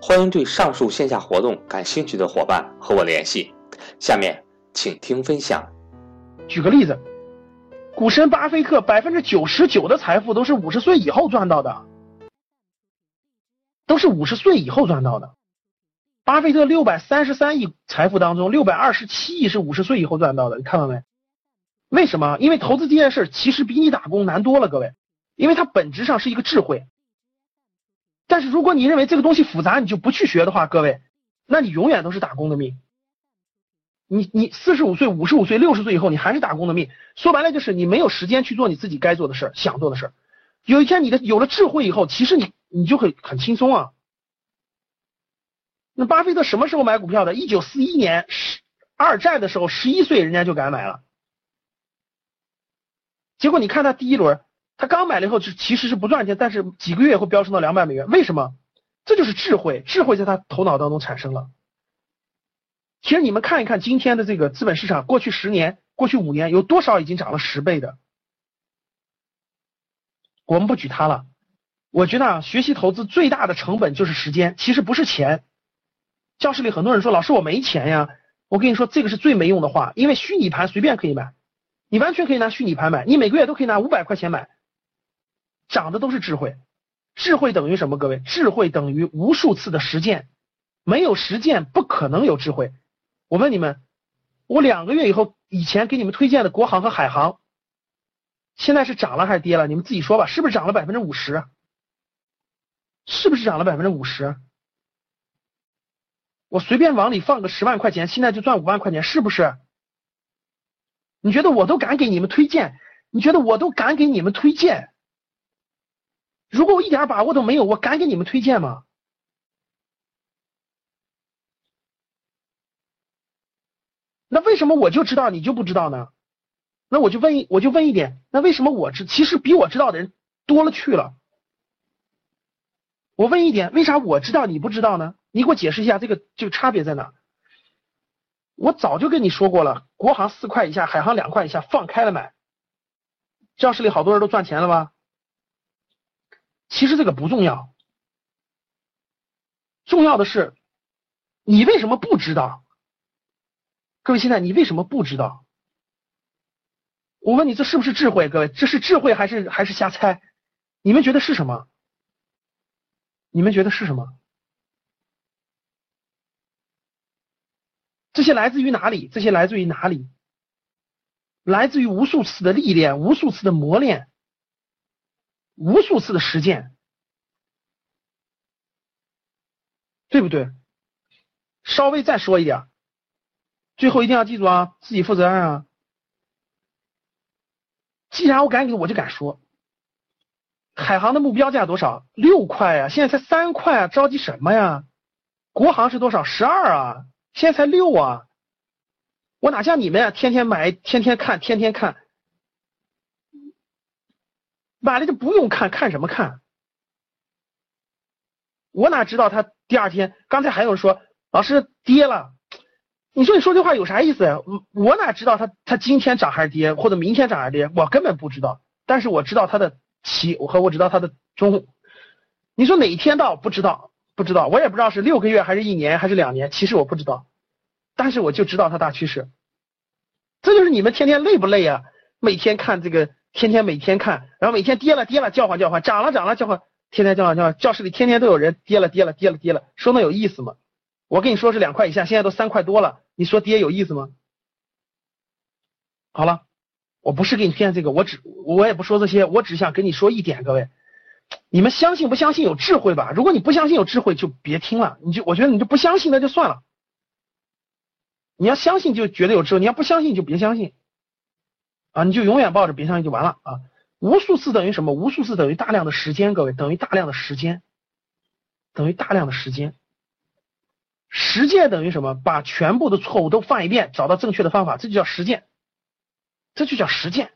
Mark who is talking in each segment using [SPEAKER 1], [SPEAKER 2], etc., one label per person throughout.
[SPEAKER 1] 欢迎对上述线下活动感兴趣的伙伴和我联系。下面请听分享。
[SPEAKER 2] 举个例子，股神巴菲特百分之九十九的财富都是五十岁以后赚到的，都是五十岁以后赚到的。巴菲特六百三十三亿财富当中，六百二十七亿是五十岁以后赚到的，你看到没？为什么？因为投资这件事其实比你打工难多了，各位，因为它本质上是一个智慧。但是如果你认为这个东西复杂，你就不去学的话，各位，那你永远都是打工的命。你你四十五岁、五十五岁、六十岁以后，你还是打工的命。说白了就是你没有时间去做你自己该做的事儿、想做的事儿。有一天你的有了智慧以后，其实你你就会很轻松啊。那巴菲特什么时候买股票的？一九四一年十二战的时候，十一岁人家就敢买了。结果你看他第一轮。他刚买了以后是其实是不赚钱，但是几个月会飙升到两百美元。为什么？这就是智慧，智慧在他头脑当中产生了。其实你们看一看今天的这个资本市场，过去十年、过去五年有多少已经涨了十倍的？我们不举他了。我觉得啊，学习投资最大的成本就是时间，其实不是钱。教室里很多人说：“老师，我没钱呀。”我跟你说，这个是最没用的话，因为虚拟盘随便可以买，你完全可以拿虚拟盘买，你每个月都可以拿五百块钱买。涨的都是智慧，智慧等于什么？各位，智慧等于无数次的实践，没有实践不可能有智慧。我问你们，我两个月以后，以前给你们推荐的国航和海航，现在是涨了还是跌了？你们自己说吧，是不是涨了百分之五十？是不是涨了百分之五十？我随便往里放个十万块钱，现在就赚五万块钱，是不是？你觉得我都敢给你们推荐？你觉得我都敢给你们推荐？如果我一点把握都没有，我敢给你们推荐吗？那为什么我就知道你就不知道呢？那我就问一，我就问一点，那为什么我知，其实比我知道的人多了去了？我问一点，为啥我知道你不知道呢？你给我解释一下这个这个差别在哪？我早就跟你说过了，国航四块以下，海航两块以下，放开了买。教室里好多人都赚钱了吧？其实这个不重要，重要的是你为什么不知道？各位，现在你为什么不知道？我问你，这是不是智慧？各位，这是智慧还是还是瞎猜？你们觉得是什么？你们觉得是什么？这些来自于哪里？这些来自于哪里？来自于无数次的历练，无数次的磨练。无数次的实践，对不对？稍微再说一点，最后一定要记住啊，自己负责任啊。既然我敢给，我就敢说。海航的目标价多少？六块啊，现在才三块啊，着急什么呀？国航是多少？十二啊，现在才六啊。我哪像你们啊，天天买，天天看，天天看。买了就不用看看什么看？我哪知道他第二天？刚才还有人说老师跌了，你说你说这话有啥意思呀？我哪知道他他今天涨还是跌，或者明天涨还是跌？我根本不知道。但是我知道他的起，我和我知道他的中。你说哪一天到？不知道，不知道。我也不知道是六个月还是一年还是两年，其实我不知道。但是我就知道它大趋势。这就是你们天天累不累啊？每天看这个。天天每天看，然后每天跌了跌了叫唤叫唤，涨了涨了叫唤，天天叫唤叫唤。教室里天天都有人跌了跌了跌了跌了，说那有意思吗？我跟你说是两块以下，现在都三块多了，你说跌有意思吗？好了，我不是给你骗这个，我只我也不说这些，我只想跟你说一点，各位，你们相信不相信有智慧吧？如果你不相信有智慧，就别听了，你就我觉得你就不相信那就算了。你要相信就觉得有智慧，你要不相信就别相信啊！你就永远抱着别相信就完了啊！无数次等于什么？无数次等于大量的时间，各位等于大量的时间，等于大量的时间。实践等于什么？把全部的错误都犯一遍，找到正确的方法，这就叫实践，这就叫实践。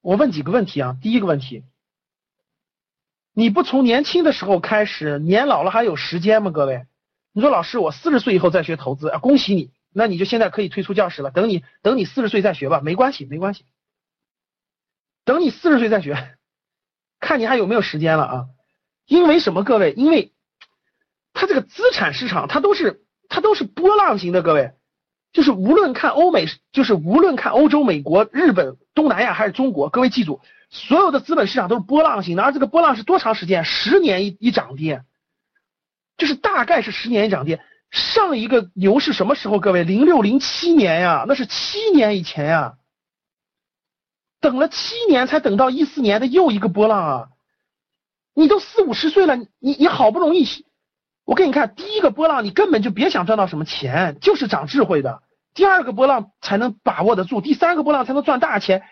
[SPEAKER 2] 我问几个问题啊？第一个问题，你不从年轻的时候开始，年老了还有时间吗？各位？你说老师，我四十岁以后再学投资啊，恭喜你，那你就现在可以退出教室了。等你等你四十岁再学吧，没关系，没关系。等你四十岁再学，看你还有没有时间了啊？因为什么？各位，因为它这个资产市场，它都是它都是波浪型的，各位，就是无论看欧美，就是无论看欧洲、美国、日本、东南亚还是中国，各位记住，所有的资本市场都是波浪型的，而这个波浪是多长时间？十年一一涨跌。就是大概是十年一涨跌，上一个牛是什么时候？各位，零六零七年呀，那是七年以前呀。等了七年才等到一四年的又一个波浪啊！你都四五十岁了，你你好不容易，我给你看第一个波浪，你根本就别想赚到什么钱，就是长智慧的。第二个波浪才能把握得住，第三个波浪才能赚大钱。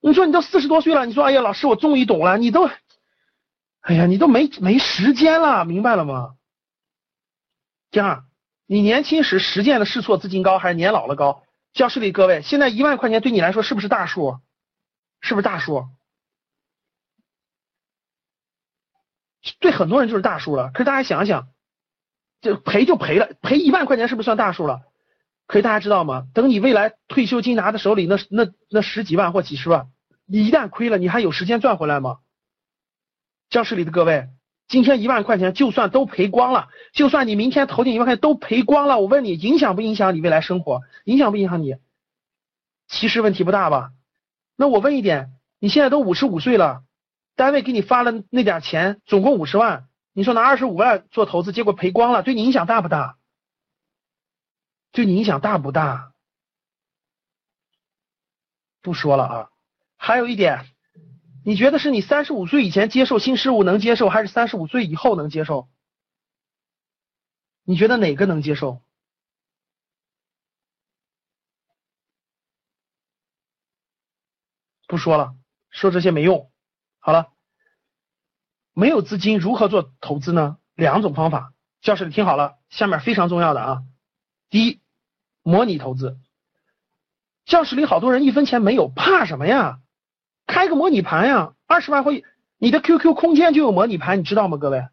[SPEAKER 2] 你说你都四十多岁了，你说哎呀，老师我终于懂了，你都，哎呀，你都没没时间了，明白了吗？第二，你年轻时实践的试错资金高还是年老了高？教室里各位，现在一万块钱对你来说是不是大数？是不是大数？对很多人就是大数了。可是大家想想，就赔就赔了，赔一万块钱是不是算大数了？可是大家知道吗？等你未来退休金拿在手里，那那那十几万或几十万，你一旦亏了，你还有时间赚回来吗？教室里的各位。今天一万块钱就算都赔光了，就算你明天投进一万块钱都赔光了，我问你影响不影响你未来生活？影响不影响你？其实问题不大吧？那我问一点，你现在都五十五岁了，单位给你发了那点钱，总共五十万，你说拿二十五万做投资，结果赔光了，对你影响大不大？对你影响大不大？不说了啊，还有一点。你觉得是你三十五岁以前接受新事物能接受，还是三十五岁以后能接受？你觉得哪个能接受？不说了，说这些没用。好了，没有资金如何做投资呢？两种方法，教室里听好了，下面非常重要的啊。第一，模拟投资。教室里好多人一分钱没有，怕什么呀？开个模拟盘呀，二十万会，你的 QQ 空间就有模拟盘，你知道吗？各位，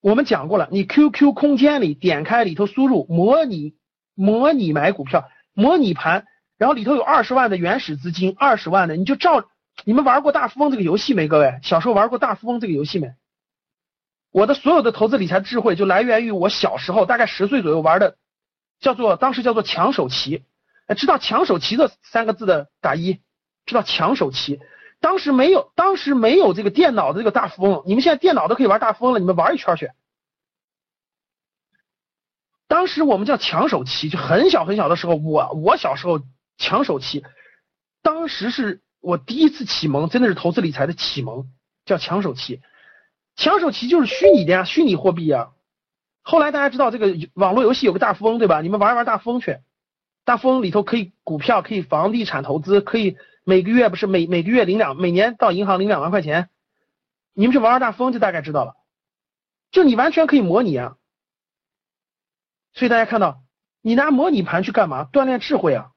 [SPEAKER 2] 我们讲过了，你 QQ 空间里点开里头输入模拟模拟买股票模拟盘，然后里头有二十万的原始资金，二十万的你就照你们玩过大富翁这个游戏没？各位，小时候玩过大富翁这个游戏没？我的所有的投资理财智慧就来源于我小时候大概十岁左右玩的，叫做当时叫做抢手棋，知道抢手棋这三个字的打一。知道抢手棋，当时没有，当时没有这个电脑的这个大富翁。你们现在电脑都可以玩大富翁了，你们玩一圈去。当时我们叫抢手棋，就很小很小的时候，我我小时候抢手棋，当时是我第一次启蒙，真的是投资理财的启蒙，叫抢手棋。抢手棋就是虚拟的呀，虚拟货币呀。后来大家知道这个网络游戏有个大富翁，对吧？你们玩一玩大富翁去，大富翁里头可以股票，可以房地产投资，可以。每个月不是每每个月领两，每年到银行领两万块钱，你们去玩玩大富翁就大概知道了，就你完全可以模拟啊。所以大家看到，你拿模拟盘去干嘛？锻炼智慧啊，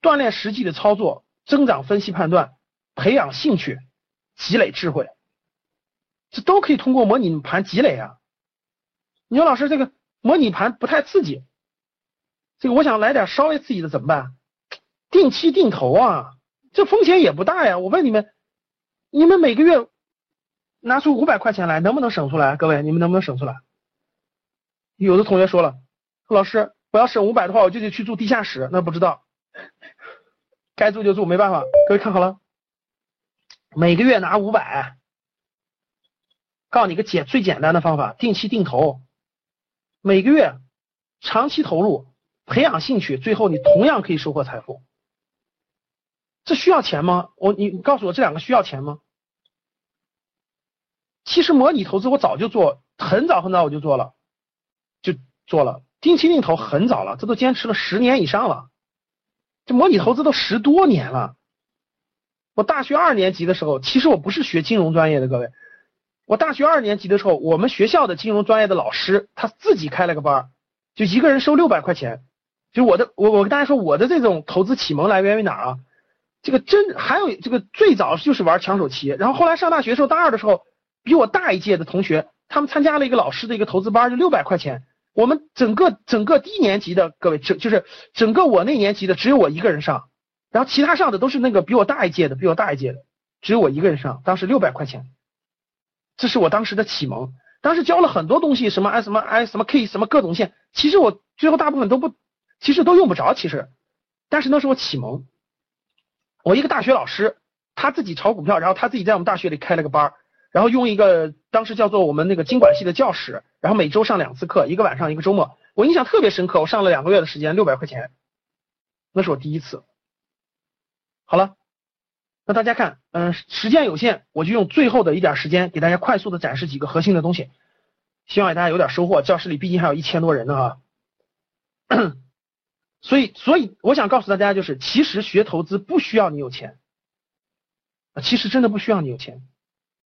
[SPEAKER 2] 锻炼实际的操作，增长分析判断，培养兴趣，积累智慧，这都可以通过模拟盘积累啊。你说老师这个模拟盘不太刺激，这个我想来点稍微刺激的怎么办？定期定投啊。这风险也不大呀，我问你们，你们每个月拿出五百块钱来，能不能省出来？各位，你们能不能省出来？有的同学说了，老师，我要省五百的话，我就得去住地下室，那不知道，该住就住，没办法。各位看好了，每个月拿五百，告诉你个简最简单的方法，定期定投，每个月长期投入，培养兴趣，最后你同样可以收获财富。这需要钱吗？我你告诉我这两个需要钱吗？其实模拟投资我早就做，很早很早我就做了，就做了定期定投很早了，这都坚持了十年以上了。这模拟投资都十多年了。我大学二年级的时候，其实我不是学金融专业的，各位。我大学二年级的时候，我们学校的金融专业的老师他自己开了个班，就一个人收六百块钱。就我的，我我跟大家说，我的这种投资启蒙来源于哪儿啊？这个真还有这个最早就是玩抢手棋，然后后来上大学的时候，大二的时候，比我大一届的同学，他们参加了一个老师的一个投资班，就六百块钱。我们整个整个低年级的各位，整就是整个我那年级的只有我一个人上，然后其他上的都是那个比我大一届的，比我大一届的，只有我一个人上。当时六百块钱，这是我当时的启蒙。当时教了很多东西，什么哎什么哎什么 K 什么各种线，其实我最后大部分都不，其实都用不着，其实，但是那是我启蒙。我一个大学老师，他自己炒股票，然后他自己在我们大学里开了个班，然后用一个当时叫做我们那个经管系的教室，然后每周上两次课，一个晚上一个周末，我印象特别深刻。我上了两个月的时间，六百块钱，那是我第一次。好了，那大家看，嗯，时间有限，我就用最后的一点时间给大家快速的展示几个核心的东西，希望给大家有点收获。教室里毕竟还有一千多人呢啊。所以，所以我想告诉大家，就是其实学投资不需要你有钱啊，其实真的不需要你有钱。